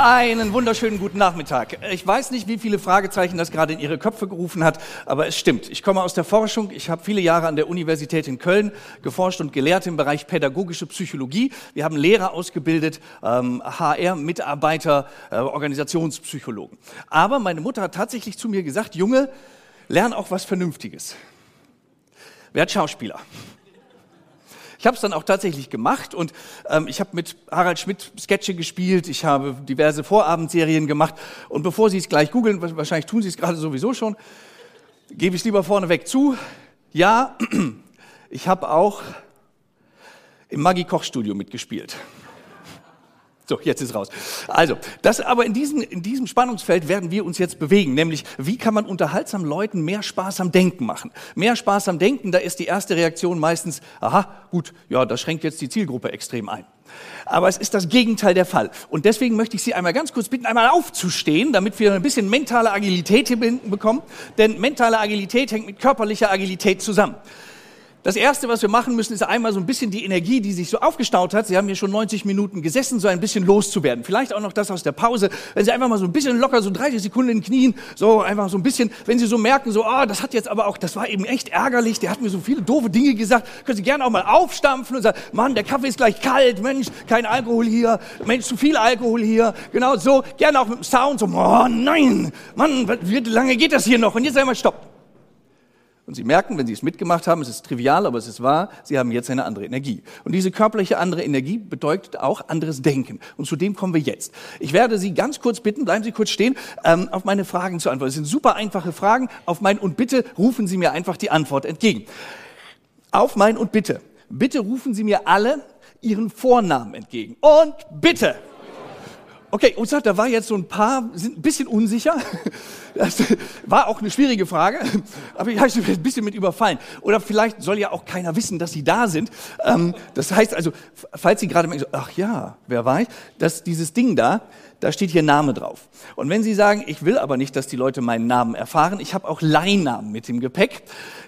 Einen wunderschönen guten Nachmittag. Ich weiß nicht, wie viele Fragezeichen das gerade in Ihre Köpfe gerufen hat, aber es stimmt. Ich komme aus der Forschung. Ich habe viele Jahre an der Universität in Köln geforscht und gelehrt im Bereich pädagogische Psychologie. Wir haben Lehrer ausgebildet, ähm, HR-Mitarbeiter, äh, Organisationspsychologen. Aber meine Mutter hat tatsächlich zu mir gesagt, Junge, lern auch was Vernünftiges. Werd Schauspieler. Ich habe es dann auch tatsächlich gemacht und ähm, ich habe mit Harald Schmidt Sketche gespielt, ich habe diverse Vorabendserien gemacht und bevor Sie es gleich googeln, wahrscheinlich tun Sie es gerade sowieso schon, gebe ich es lieber vorneweg zu. Ja, ich habe auch im Maggi Kochstudio mitgespielt. So, jetzt ist raus. Also, das aber in, diesem in diesem Spannungsfeld werden wir uns jetzt bewegen, nämlich wie kann man unterhaltsam Leuten mehr Spaß am Denken machen? Mehr Spaß am Denken, da ist die erste Reaktion meistens, aha, gut, ja, das schränkt jetzt die Zielgruppe extrem ein. Aber es ist das Gegenteil der Fall. Und deswegen möchte ich Sie einmal ganz kurz bitten, einmal aufzustehen, damit wir ein bisschen mentale Agilität hier bekommen. Denn mentale Agilität hängt mit körperlicher Agilität zusammen. Das Erste, was wir machen müssen, ist einmal so ein bisschen die Energie, die sich so aufgestaut hat. Sie haben hier schon 90 Minuten gesessen, so ein bisschen loszuwerden. Vielleicht auch noch das aus der Pause. Wenn Sie einfach mal so ein bisschen locker, so 30 Sekunden in den Knien, so einfach so ein bisschen, wenn Sie so merken, so, ah, oh, das hat jetzt aber auch, das war eben echt ärgerlich, der hat mir so viele doofe Dinge gesagt, können Sie gerne auch mal aufstampfen und sagen, Mann, der Kaffee ist gleich kalt, Mensch, kein Alkohol hier, Mensch, zu viel Alkohol hier. Genau so, gerne auch mit dem Sound, so, oh nein, Mann, wie lange geht das hier noch? Und jetzt einmal stopp. Und Sie merken, wenn Sie es mitgemacht haben, es ist trivial, aber es ist wahr, Sie haben jetzt eine andere Energie. Und diese körperliche andere Energie bedeutet auch anderes Denken. Und zu dem kommen wir jetzt. Ich werde Sie ganz kurz bitten, bleiben Sie kurz stehen, ähm, auf meine Fragen zu antworten. Es sind super einfache Fragen. Auf mein und bitte rufen Sie mir einfach die Antwort entgegen. Auf mein und bitte. Bitte rufen Sie mir alle Ihren Vornamen entgegen. Und bitte. Okay, und da war jetzt so ein paar, sind ein bisschen unsicher. Das war auch eine schwierige Frage, aber ich habe ein bisschen mit überfallen. Oder vielleicht soll ja auch keiner wissen, dass sie da sind. Ähm, das heißt also, falls Sie gerade merken, ach ja, wer war ich? Das, dieses Ding da, da steht hier Name drauf. Und wenn Sie sagen, ich will aber nicht, dass die Leute meinen Namen erfahren, ich habe auch Leihnamen mit im Gepäck.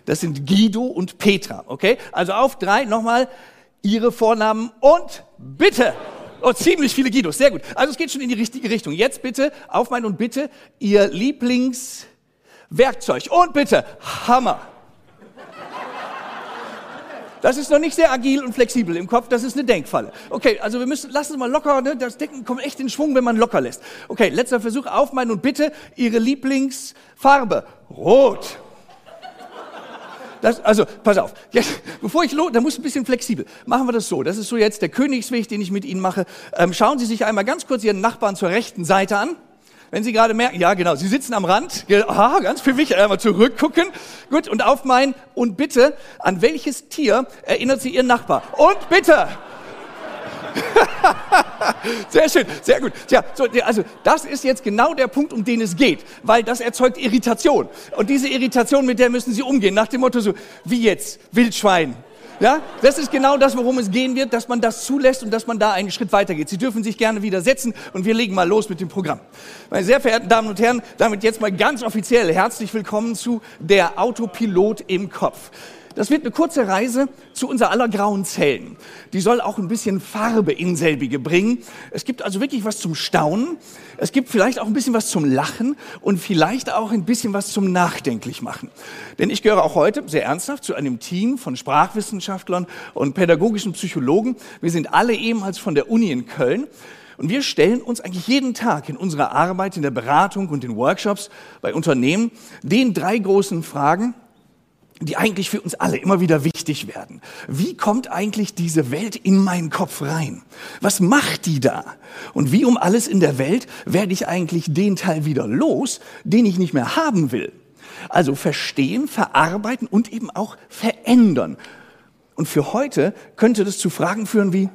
Das sind Guido und Petra, okay? Also auf drei nochmal Ihre Vornamen und bitte. Oh, ziemlich viele Guidos, sehr gut. Also es geht schon in die richtige Richtung. Jetzt bitte, auf mein und bitte, Ihr Lieblingswerkzeug. Und bitte, Hammer. Das ist noch nicht sehr agil und flexibel im Kopf, das ist eine Denkfalle. Okay, also wir müssen, lassen Sie mal locker, ne? das Denken kommt echt in Schwung, wenn man locker lässt. Okay, letzter Versuch, auf mein und bitte, Ihre Lieblingsfarbe. Rot. Das, also, pass auf. Jetzt, bevor ich los, da muss ein bisschen flexibel. Machen wir das so. Das ist so jetzt der Königsweg, den ich mit Ihnen mache. Ähm, schauen Sie sich einmal ganz kurz Ihren Nachbarn zur rechten Seite an. Wenn Sie gerade merken, ja genau, Sie sitzen am Rand. Aha, ganz für mich. Einmal zurückgucken. Gut, und auf mein, und bitte, an welches Tier erinnert Sie Ihren Nachbar? Und bitte! sehr schön, sehr gut. Tja, so, also das ist jetzt genau der Punkt, um den es geht, weil das erzeugt Irritation. Und diese Irritation, mit der müssen Sie umgehen, nach dem Motto so, wie jetzt, Wildschwein. Ja, das ist genau das, worum es gehen wird, dass man das zulässt und dass man da einen Schritt weitergeht. Sie dürfen sich gerne wieder setzen und wir legen mal los mit dem Programm. Meine sehr verehrten Damen und Herren, damit jetzt mal ganz offiziell herzlich willkommen zu der Autopilot im Kopf. Das wird eine kurze Reise zu unser aller grauen Zellen. Die soll auch ein bisschen Farbe in selbige bringen. Es gibt also wirklich was zum Staunen. Es gibt vielleicht auch ein bisschen was zum Lachen und vielleicht auch ein bisschen was zum Nachdenklich machen. Denn ich gehöre auch heute sehr ernsthaft zu einem Team von Sprachwissenschaftlern und pädagogischen Psychologen. Wir sind alle ehemals von der Uni in Köln. Und wir stellen uns eigentlich jeden Tag in unserer Arbeit, in der Beratung und in Workshops bei Unternehmen den drei großen Fragen, die eigentlich für uns alle immer wieder wichtig werden. Wie kommt eigentlich diese Welt in meinen Kopf rein? Was macht die da? Und wie um alles in der Welt werde ich eigentlich den Teil wieder los, den ich nicht mehr haben will? Also verstehen, verarbeiten und eben auch verändern. Und für heute könnte das zu Fragen führen wie,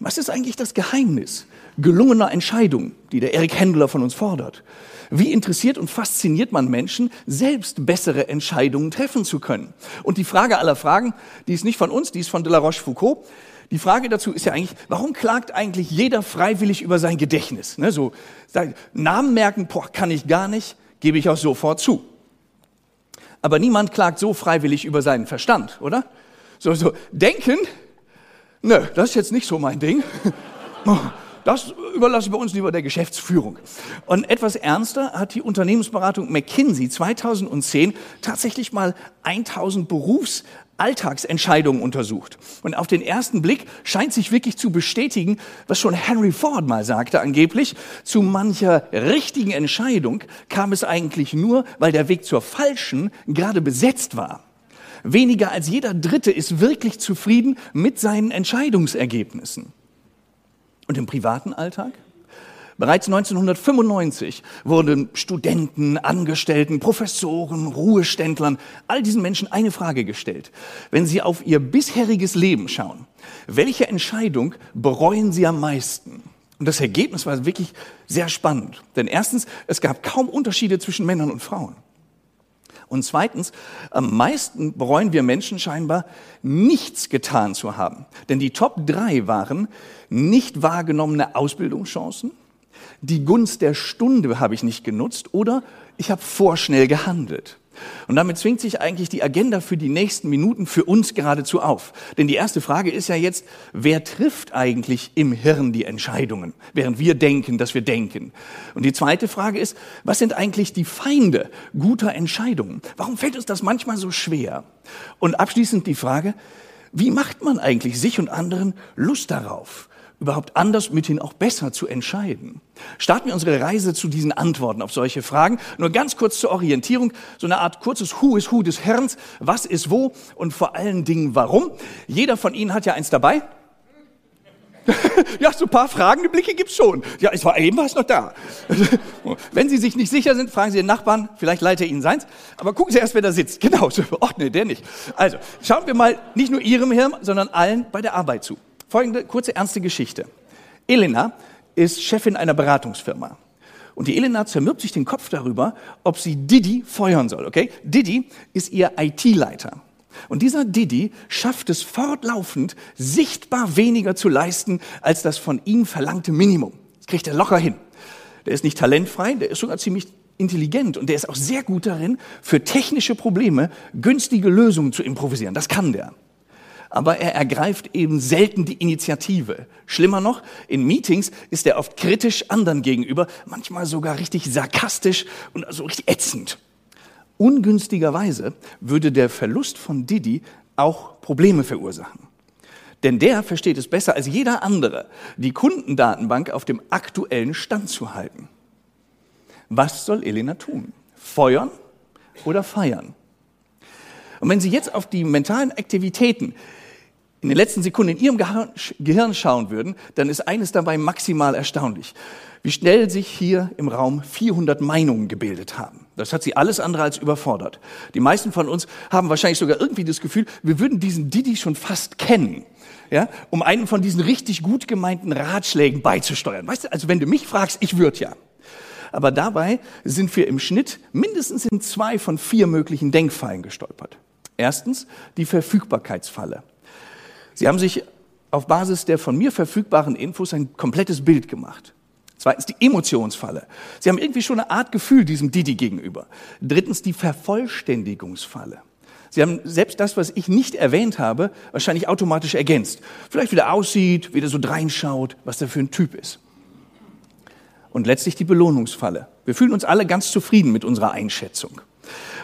was ist eigentlich das Geheimnis gelungener Entscheidungen, die der Eric Händler von uns fordert? Wie interessiert und fasziniert man Menschen, selbst bessere Entscheidungen treffen zu können? Und die Frage aller Fragen, die ist nicht von uns, die ist von de la Rochefoucauld. Die Frage dazu ist ja eigentlich, warum klagt eigentlich jeder freiwillig über sein Gedächtnis? Ne, so Namen merken, boah, kann ich gar nicht, gebe ich auch sofort zu. Aber niemand klagt so freiwillig über seinen Verstand, oder? So, so denken, nö, das ist jetzt nicht so mein Ding. Das überlasse ich bei uns lieber der Geschäftsführung. Und etwas ernster hat die Unternehmensberatung McKinsey 2010 tatsächlich mal 1000 Berufsalltagsentscheidungen untersucht. Und auf den ersten Blick scheint sich wirklich zu bestätigen, was schon Henry Ford mal sagte angeblich, zu mancher richtigen Entscheidung kam es eigentlich nur, weil der Weg zur falschen gerade besetzt war. Weniger als jeder Dritte ist wirklich zufrieden mit seinen Entscheidungsergebnissen. Und im privaten Alltag? Bereits 1995 wurden Studenten, Angestellten, Professoren, Ruheständlern, all diesen Menschen eine Frage gestellt. Wenn sie auf ihr bisheriges Leben schauen, welche Entscheidung bereuen sie am meisten? Und das Ergebnis war wirklich sehr spannend. Denn erstens, es gab kaum Unterschiede zwischen Männern und Frauen. Und zweitens, am meisten bereuen wir Menschen scheinbar, nichts getan zu haben. Denn die Top drei waren nicht wahrgenommene Ausbildungschancen, die Gunst der Stunde habe ich nicht genutzt oder ich habe vorschnell gehandelt. Und damit zwingt sich eigentlich die Agenda für die nächsten Minuten für uns geradezu auf. Denn die erste Frage ist ja jetzt, wer trifft eigentlich im Hirn die Entscheidungen, während wir denken, dass wir denken? Und die zweite Frage ist, was sind eigentlich die Feinde guter Entscheidungen? Warum fällt uns das manchmal so schwer? Und abschließend die Frage, wie macht man eigentlich sich und anderen Lust darauf? Überhaupt anders, mithin auch besser zu entscheiden? Starten wir unsere Reise zu diesen Antworten auf solche Fragen. Nur ganz kurz zur Orientierung, so eine Art kurzes Who is Who des Herrns, was ist wo und vor allen Dingen warum. Jeder von Ihnen hat ja eins dabei. ja, so ein paar fragende Blicke gibt's schon. Ja, es war eben was noch da. Wenn Sie sich nicht sicher sind, fragen Sie den Nachbarn, vielleicht leitet er Ihnen seins. Aber gucken Sie erst, wer da sitzt. Genau. Ach nee, der nicht. Also, schauen wir mal nicht nur Ihrem Hirn, sondern allen bei der Arbeit zu. Folgende kurze ernste Geschichte. Elena ist Chefin einer Beratungsfirma. Und die Elena zermürbt sich den Kopf darüber, ob sie Didi feuern soll, okay? Didi ist ihr IT-Leiter. Und dieser Didi schafft es fortlaufend, sichtbar weniger zu leisten, als das von ihm verlangte Minimum. Das kriegt er locker hin. Der ist nicht talentfrei, der ist sogar ziemlich intelligent und der ist auch sehr gut darin, für technische Probleme günstige Lösungen zu improvisieren. Das kann der aber er ergreift eben selten die Initiative. Schlimmer noch, in Meetings ist er oft kritisch anderen gegenüber, manchmal sogar richtig sarkastisch und so richtig ätzend. Ungünstigerweise würde der Verlust von Didi auch Probleme verursachen. Denn der versteht es besser als jeder andere, die Kundendatenbank auf dem aktuellen Stand zu halten. Was soll Elena tun? Feuern oder feiern? Und wenn Sie jetzt auf die mentalen Aktivitäten in den letzten Sekunden in Ihrem Gehirn schauen würden, dann ist eines dabei maximal erstaunlich. Wie schnell sich hier im Raum 400 Meinungen gebildet haben. Das hat sie alles andere als überfordert. Die meisten von uns haben wahrscheinlich sogar irgendwie das Gefühl, wir würden diesen Didi schon fast kennen. Ja, um einen von diesen richtig gut gemeinten Ratschlägen beizusteuern. Weißt du, also wenn du mich fragst, ich würde ja. Aber dabei sind wir im Schnitt mindestens in zwei von vier möglichen Denkfallen gestolpert. Erstens die Verfügbarkeitsfalle. Sie haben sich auf Basis der von mir verfügbaren Infos ein komplettes Bild gemacht. Zweitens die Emotionsfalle. Sie haben irgendwie schon eine Art Gefühl diesem Didi gegenüber. Drittens die Vervollständigungsfalle. Sie haben selbst das, was ich nicht erwähnt habe, wahrscheinlich automatisch ergänzt. Vielleicht wie der aussieht, wie der so dreinschaut, was der für ein Typ ist. Und letztlich die Belohnungsfalle. Wir fühlen uns alle ganz zufrieden mit unserer Einschätzung.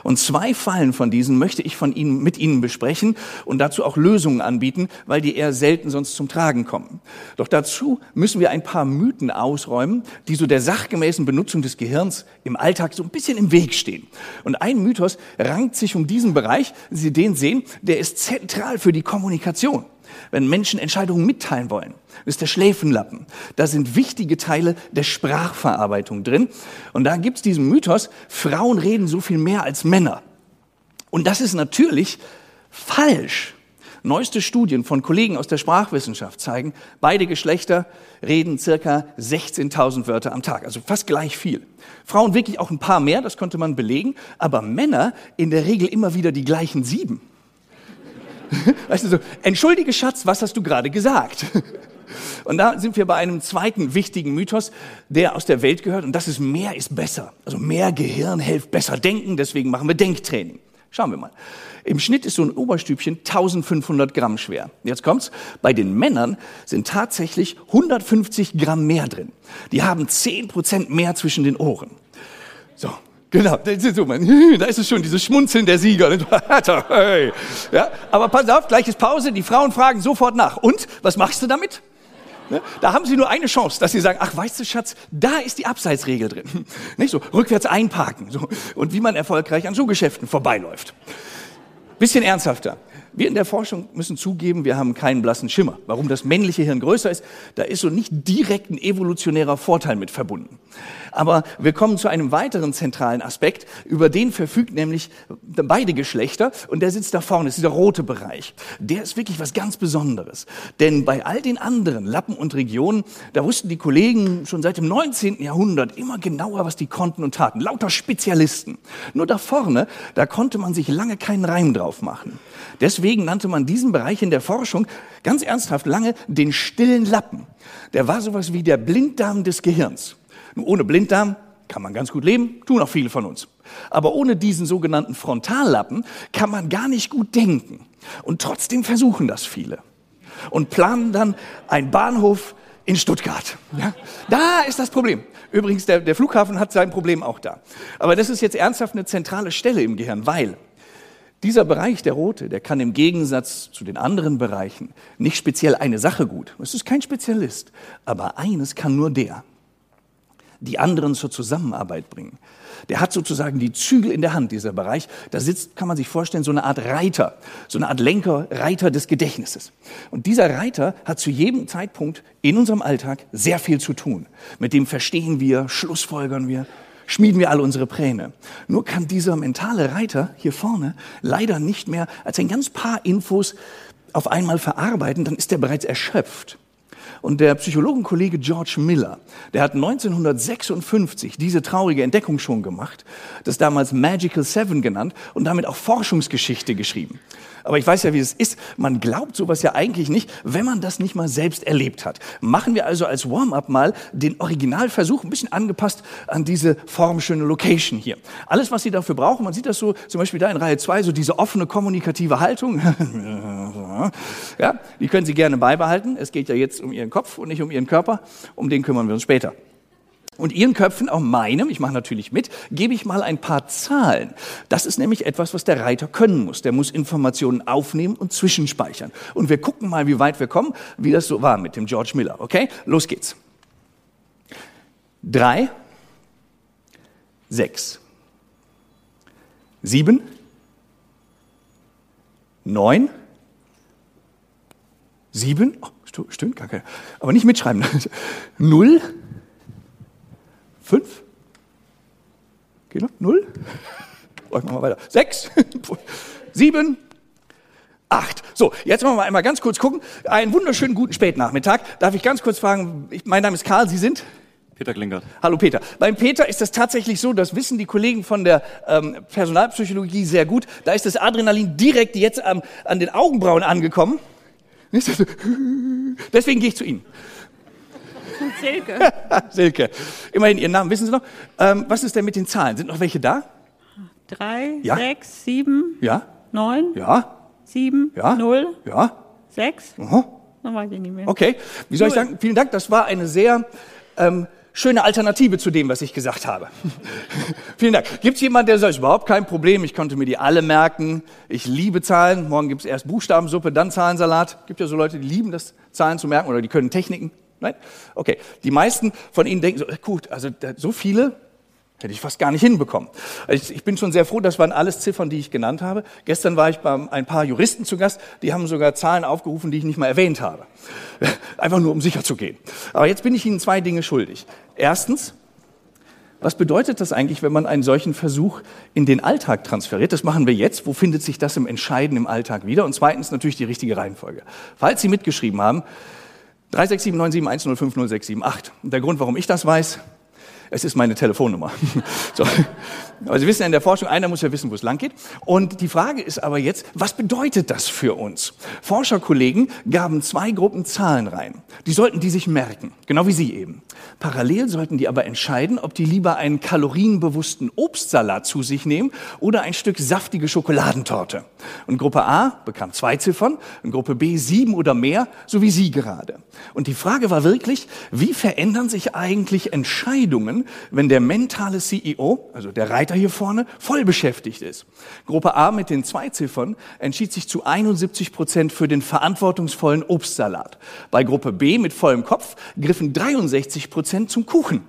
Und zwei Fallen von diesen möchte ich von Ihnen, mit Ihnen besprechen und dazu auch Lösungen anbieten, weil die eher selten sonst zum Tragen kommen. Doch dazu müssen wir ein paar Mythen ausräumen, die so der sachgemäßen Benutzung des Gehirns im Alltag so ein bisschen im Weg stehen. Und ein Mythos rankt sich um diesen Bereich, Sie den sehen, der ist zentral für die Kommunikation wenn Menschen Entscheidungen mitteilen wollen. Ist der Schläfenlappen. Da sind wichtige Teile der Sprachverarbeitung drin. Und da gibt es diesen Mythos, Frauen reden so viel mehr als Männer. Und das ist natürlich falsch. Neueste Studien von Kollegen aus der Sprachwissenschaft zeigen, beide Geschlechter reden circa 16.000 Wörter am Tag, also fast gleich viel. Frauen wirklich auch ein paar mehr, das konnte man belegen, aber Männer in der Regel immer wieder die gleichen sieben. Weißt du so, entschuldige Schatz, was hast du gerade gesagt? Und da sind wir bei einem zweiten wichtigen Mythos, der aus der Welt gehört, und das ist mehr ist besser. Also mehr Gehirn hilft besser denken, deswegen machen wir Denktraining. Schauen wir mal. Im Schnitt ist so ein Oberstübchen 1500 Gramm schwer. Jetzt kommt's. Bei den Männern sind tatsächlich 150 Gramm mehr drin. Die haben 10 Prozent mehr zwischen den Ohren. So. Genau, da ist es schon, dieses Schmunzeln der Sieger. Ja, aber pass auf, gleiches Pause, die Frauen fragen sofort nach. Und, was machst du damit? Ne? Da haben Sie nur eine Chance, dass Sie sagen, ach, weißt du, Schatz, da ist die Abseitsregel drin. Nicht so, rückwärts einparken. So. Und wie man erfolgreich an so Geschäften vorbeiläuft. Bisschen ernsthafter. Wir in der Forschung müssen zugeben, wir haben keinen blassen Schimmer. Warum das männliche Hirn größer ist, da ist so nicht direkt ein evolutionärer Vorteil mit verbunden. Aber wir kommen zu einem weiteren zentralen Aspekt, über den verfügt nämlich beide Geschlechter und der sitzt da vorne, ist dieser rote Bereich. Der ist wirklich was ganz Besonderes. Denn bei all den anderen Lappen und Regionen, da wussten die Kollegen schon seit dem 19. Jahrhundert immer genauer, was die konnten und taten. Lauter Spezialisten. Nur da vorne, da konnte man sich lange keinen Reim drauf machen. Deswegen nannte man diesen Bereich in der Forschung ganz ernsthaft lange den stillen Lappen. Der war sowas wie der Blinddarm des Gehirns. Nur ohne Blinddarm kann man ganz gut leben, tun auch viele von uns. Aber ohne diesen sogenannten Frontallappen kann man gar nicht gut denken. Und trotzdem versuchen das viele. Und planen dann einen Bahnhof in Stuttgart. Ja? Da ist das Problem. Übrigens, der, der Flughafen hat sein Problem auch da. Aber das ist jetzt ernsthaft eine zentrale Stelle im Gehirn, weil dieser Bereich, der rote, der kann im Gegensatz zu den anderen Bereichen nicht speziell eine Sache gut. Es ist kein Spezialist. Aber eines kann nur der die anderen zur Zusammenarbeit bringen. Der hat sozusagen die Zügel in der Hand, dieser Bereich. Da sitzt, kann man sich vorstellen, so eine Art Reiter, so eine Art Lenker, Reiter des Gedächtnisses. Und dieser Reiter hat zu jedem Zeitpunkt in unserem Alltag sehr viel zu tun. Mit dem verstehen wir, schlussfolgern wir, schmieden wir alle unsere Pläne. Nur kann dieser mentale Reiter hier vorne leider nicht mehr als ein ganz paar Infos auf einmal verarbeiten, dann ist er bereits erschöpft. Und der Psychologenkollege George Miller, der hat 1956 diese traurige Entdeckung schon gemacht, das damals Magical Seven genannt und damit auch Forschungsgeschichte geschrieben. Aber ich weiß ja, wie es ist. Man glaubt sowas ja eigentlich nicht, wenn man das nicht mal selbst erlebt hat. Machen wir also als Warm-up mal den Originalversuch, ein bisschen angepasst an diese formschöne Location hier. Alles, was Sie dafür brauchen, man sieht das so, zum Beispiel da in Reihe 2, so diese offene kommunikative Haltung. ja, die können Sie gerne beibehalten. Es geht ja jetzt um Ihren Kopf und nicht um Ihren Körper. Um den kümmern wir uns später. Und Ihren Köpfen, auch meinem, ich mache natürlich mit, gebe ich mal ein paar Zahlen. Das ist nämlich etwas, was der Reiter können muss. Der muss Informationen aufnehmen und zwischenspeichern. Und wir gucken mal, wie weit wir kommen, wie das so war mit dem George Miller. Okay, los geht's. Drei, sechs, sieben, neun, sieben, oh, stimmt gar keine, aber nicht mitschreiben, null, Noch? Null? Oh, ich mach mal weiter. Sechs? Sieben? Acht. So, jetzt machen wir einmal ganz kurz gucken. Einen wunderschönen guten Spätnachmittag. Darf ich ganz kurz fragen, ich, mein Name ist Karl, Sie sind? Peter Klingert. Hallo Peter. Beim Peter ist das tatsächlich so, das wissen die Kollegen von der ähm, Personalpsychologie sehr gut. Da ist das Adrenalin direkt jetzt am, an den Augenbrauen angekommen. Deswegen gehe ich zu Ihnen. Silke. Silke. Immerhin Ihren Namen wissen Sie noch. Ähm, was ist denn mit den Zahlen? Sind noch welche da? Drei, Ja. sechs, sieben, Ja? neun, Ja? sieben, Ja? null, Ja? sechs. Aha. Dann weiß ich nicht mehr. Okay. Wie soll ich sagen? Vielen Dank. Das war eine sehr ähm, schöne Alternative zu dem, was ich gesagt habe. Vielen Dank. Gibt es jemanden, der sagt, überhaupt kein Problem, ich konnte mir die alle merken. Ich liebe Zahlen. Morgen gibt es erst Buchstabensuppe, dann Zahlensalat. Gibt ja so Leute, die lieben das, Zahlen zu merken oder die können Techniken. Nein? Okay. Die meisten von Ihnen denken so, äh, gut, also so viele hätte ich fast gar nicht hinbekommen. Ich, ich bin schon sehr froh, das waren alles Ziffern, die ich genannt habe. Gestern war ich bei ein paar Juristen zu Gast, die haben sogar Zahlen aufgerufen, die ich nicht mal erwähnt habe. Einfach nur, um sicher zu gehen. Aber jetzt bin ich Ihnen zwei Dinge schuldig. Erstens, Was bedeutet das eigentlich, wenn man einen solchen Versuch in den Alltag transferiert? Das machen wir jetzt. Wo findet sich das im Entscheiden im Alltag wieder? Und zweitens natürlich die richtige Reihenfolge. Falls Sie mitgeschrieben haben, 36797105068. Und der Grund, warum ich das weiß, es ist meine Telefonnummer. so. Aber Sie wissen ja in der Forschung, einer muss ja wissen, wo es lang geht. Und die Frage ist aber jetzt, was bedeutet das für uns? Forscherkollegen gaben zwei Gruppen Zahlen rein. Die sollten die sich merken, genau wie Sie eben. Parallel sollten die aber entscheiden, ob die lieber einen kalorienbewussten Obstsalat zu sich nehmen oder ein Stück saftige Schokoladentorte. Und Gruppe A bekam zwei Ziffern und Gruppe B sieben oder mehr, so wie Sie gerade. Und die Frage war wirklich, wie verändern sich eigentlich Entscheidungen, wenn der mentale CEO, also der Reiter hier vorne, voll beschäftigt ist. Gruppe A mit den zwei Ziffern entschied sich zu 71 Prozent für den verantwortungsvollen Obstsalat. Bei Gruppe B mit vollem Kopf griffen 63 Prozent zum Kuchen.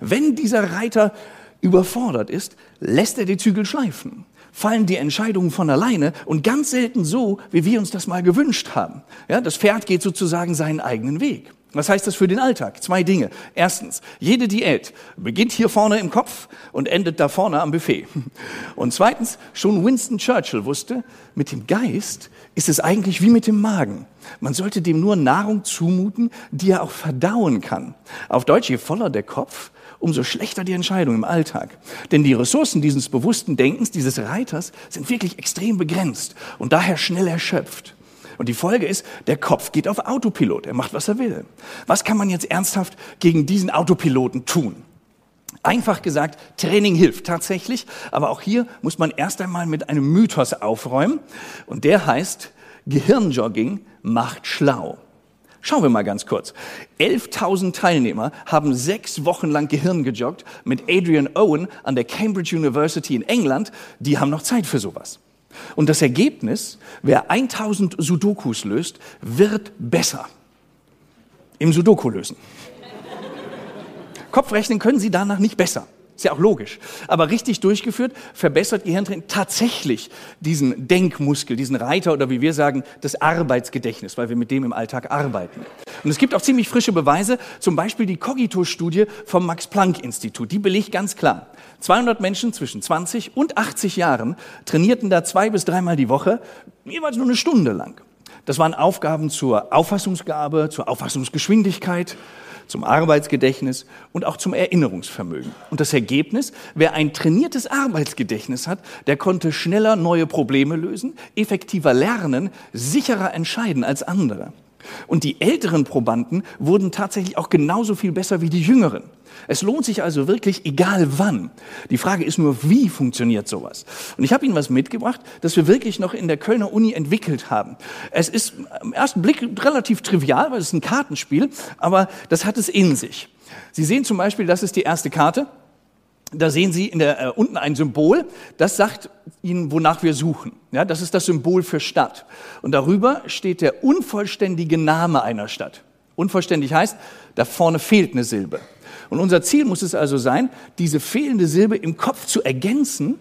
Wenn dieser Reiter überfordert ist, lässt er die Zügel schleifen fallen die Entscheidungen von alleine und ganz selten so, wie wir uns das mal gewünscht haben. Ja, das Pferd geht sozusagen seinen eigenen Weg. Was heißt das für den Alltag? Zwei Dinge. Erstens, jede Diät beginnt hier vorne im Kopf und endet da vorne am Buffet. Und zweitens, schon Winston Churchill wusste, mit dem Geist ist es eigentlich wie mit dem Magen. Man sollte dem nur Nahrung zumuten, die er auch verdauen kann. Auf Deutsch, je voller der Kopf, umso schlechter die Entscheidung im Alltag. Denn die Ressourcen dieses bewussten Denkens, dieses Reiters, sind wirklich extrem begrenzt und daher schnell erschöpft. Und die Folge ist, der Kopf geht auf Autopilot. Er macht, was er will. Was kann man jetzt ernsthaft gegen diesen Autopiloten tun? Einfach gesagt, Training hilft tatsächlich, aber auch hier muss man erst einmal mit einem Mythos aufräumen und der heißt, Gehirnjogging macht schlau. Schauen wir mal ganz kurz. 11.000 Teilnehmer haben sechs Wochen lang Gehirn gejoggt mit Adrian Owen an der Cambridge University in England. Die haben noch Zeit für sowas. Und das Ergebnis, wer 1000 Sudokus löst, wird besser im Sudoku lösen. Kopfrechnen können Sie danach nicht besser. Ist ja auch logisch. Aber richtig durchgeführt verbessert Gehirntraining tatsächlich diesen Denkmuskel, diesen Reiter oder wie wir sagen, das Arbeitsgedächtnis, weil wir mit dem im Alltag arbeiten. Und es gibt auch ziemlich frische Beweise, zum Beispiel die Cogito-Studie vom Max-Planck-Institut. Die belegt ganz klar, 200 Menschen zwischen 20 und 80 Jahren trainierten da zwei bis dreimal die Woche, jeweils nur eine Stunde lang. Das waren Aufgaben zur Auffassungsgabe, zur Auffassungsgeschwindigkeit, zum Arbeitsgedächtnis und auch zum Erinnerungsvermögen. Und das Ergebnis, wer ein trainiertes Arbeitsgedächtnis hat, der konnte schneller neue Probleme lösen, effektiver lernen, sicherer entscheiden als andere. Und die älteren Probanden wurden tatsächlich auch genauso viel besser wie die jüngeren. Es lohnt sich also wirklich, egal wann. Die Frage ist nur, wie funktioniert sowas? Und ich habe Ihnen was mitgebracht, das wir wirklich noch in der Kölner Uni entwickelt haben. Es ist im ersten Blick relativ trivial, weil es ein Kartenspiel, aber das hat es in sich. Sie sehen zum Beispiel, das ist die erste Karte. Da sehen Sie in der, äh, unten ein Symbol, das sagt Ihnen, wonach wir suchen. Ja, das ist das Symbol für Stadt. Und darüber steht der unvollständige Name einer Stadt. Unvollständig heißt, da vorne fehlt eine Silbe. Und unser Ziel muss es also sein, diese fehlende Silbe im Kopf zu ergänzen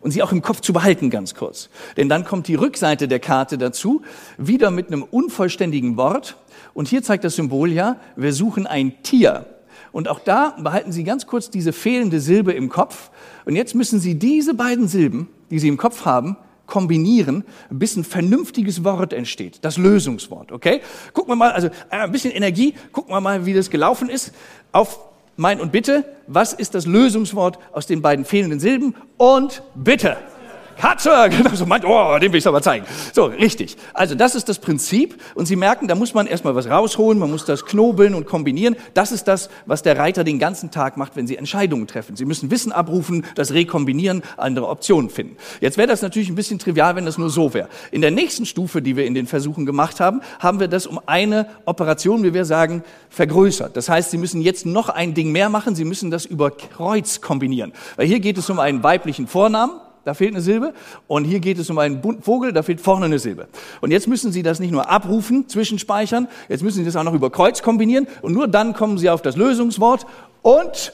und sie auch im Kopf zu behalten, ganz kurz. Denn dann kommt die Rückseite der Karte dazu, wieder mit einem unvollständigen Wort. Und hier zeigt das Symbol ja, wir suchen ein Tier. Und auch da behalten Sie ganz kurz diese fehlende Silbe im Kopf. Und jetzt müssen Sie diese beiden Silben, die Sie im Kopf haben, kombinieren, bis ein vernünftiges Wort entsteht. Das Lösungswort, okay? Gucken wir mal, also äh, ein bisschen Energie, gucken wir mal, wie das gelaufen ist. Auf mein und bitte, was ist das Lösungswort aus den beiden fehlenden Silben? Und bitte. Katze, genau so meint, oh, den will ich aber zeigen. So, richtig. Also das ist das Prinzip und Sie merken, da muss man erstmal was rausholen, man muss das knobeln und kombinieren. Das ist das, was der Reiter den ganzen Tag macht, wenn Sie Entscheidungen treffen. Sie müssen Wissen abrufen, das rekombinieren, andere Optionen finden. Jetzt wäre das natürlich ein bisschen trivial, wenn das nur so wäre. In der nächsten Stufe, die wir in den Versuchen gemacht haben, haben wir das um eine Operation, wie wir sagen, vergrößert. Das heißt, Sie müssen jetzt noch ein Ding mehr machen, Sie müssen das über Kreuz kombinieren. Weil hier geht es um einen weiblichen Vornamen, da fehlt eine Silbe. Und hier geht es um einen bunten Vogel, da fehlt vorne eine Silbe. Und jetzt müssen Sie das nicht nur abrufen, zwischenspeichern, jetzt müssen Sie das auch noch über Kreuz kombinieren. Und nur dann kommen Sie auf das Lösungswort und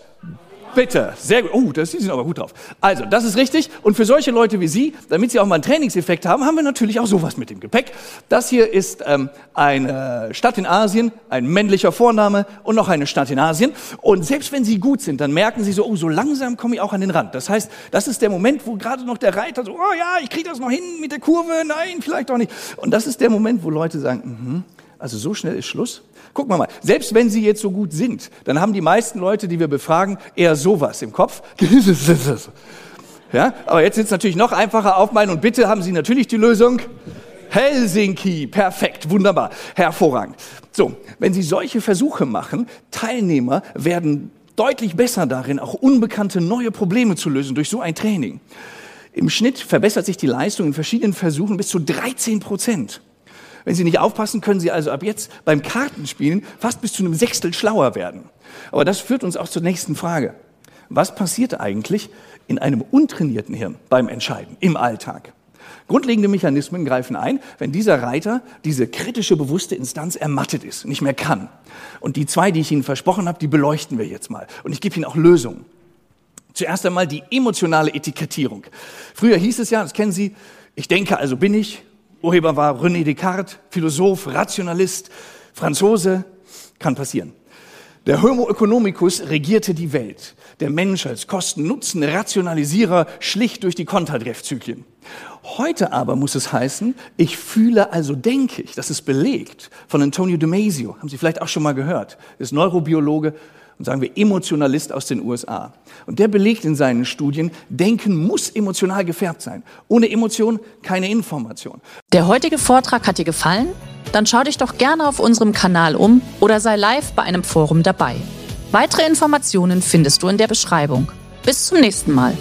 Bitte, sehr gut. Oh, das, Sie sind aber gut drauf. Also, das ist richtig. Und für solche Leute wie Sie, damit Sie auch mal einen Trainingseffekt haben, haben wir natürlich auch sowas mit dem Gepäck. Das hier ist ähm, eine Stadt in Asien, ein männlicher Vorname und noch eine Stadt in Asien. Und selbst wenn Sie gut sind, dann merken Sie so, oh, so langsam komme ich auch an den Rand. Das heißt, das ist der Moment, wo gerade noch der Reiter so, oh ja, ich kriege das noch hin mit der Kurve, nein, vielleicht auch nicht. Und das ist der Moment, wo Leute sagen, mhm, also so schnell ist Schluss. Gucken wir mal, selbst wenn Sie jetzt so gut sind, dann haben die meisten Leute, die wir befragen, eher sowas im Kopf. Ja, aber jetzt ist natürlich noch einfacher aufmalen und bitte haben Sie natürlich die Lösung. Helsinki, perfekt, wunderbar, hervorragend. So, wenn Sie solche Versuche machen, Teilnehmer werden deutlich besser darin, auch unbekannte neue Probleme zu lösen durch so ein Training. Im Schnitt verbessert sich die Leistung in verschiedenen Versuchen bis zu 13 Prozent. Wenn Sie nicht aufpassen, können Sie also ab jetzt beim Kartenspielen fast bis zu einem Sechstel schlauer werden. Aber das führt uns auch zur nächsten Frage. Was passiert eigentlich in einem untrainierten Hirn beim Entscheiden im Alltag? Grundlegende Mechanismen greifen ein, wenn dieser Reiter, diese kritische, bewusste Instanz ermattet ist, nicht mehr kann. Und die zwei, die ich Ihnen versprochen habe, die beleuchten wir jetzt mal. Und ich gebe Ihnen auch Lösungen. Zuerst einmal die emotionale Etikettierung. Früher hieß es ja, das kennen Sie, ich denke, also bin ich, Urheber war René Descartes, Philosoph, Rationalist, Franzose. Kann passieren. Der Homo economicus regierte die Welt. Der Mensch als Kosten-Nutzen, Rationalisierer schlicht durch die Konterdreffzyklen. Heute aber muss es heißen, ich fühle, also denke ich. Das ist belegt von Antonio Damasio. Haben Sie vielleicht auch schon mal gehört. Ist Neurobiologe und sagen wir Emotionalist aus den USA. Und der belegt in seinen Studien, Denken muss emotional gefärbt sein. Ohne Emotion keine Information. Der heutige Vortrag hat dir gefallen? Dann schau dich doch gerne auf unserem Kanal um oder sei live bei einem Forum dabei. Weitere Informationen findest du in der Beschreibung. Bis zum nächsten Mal.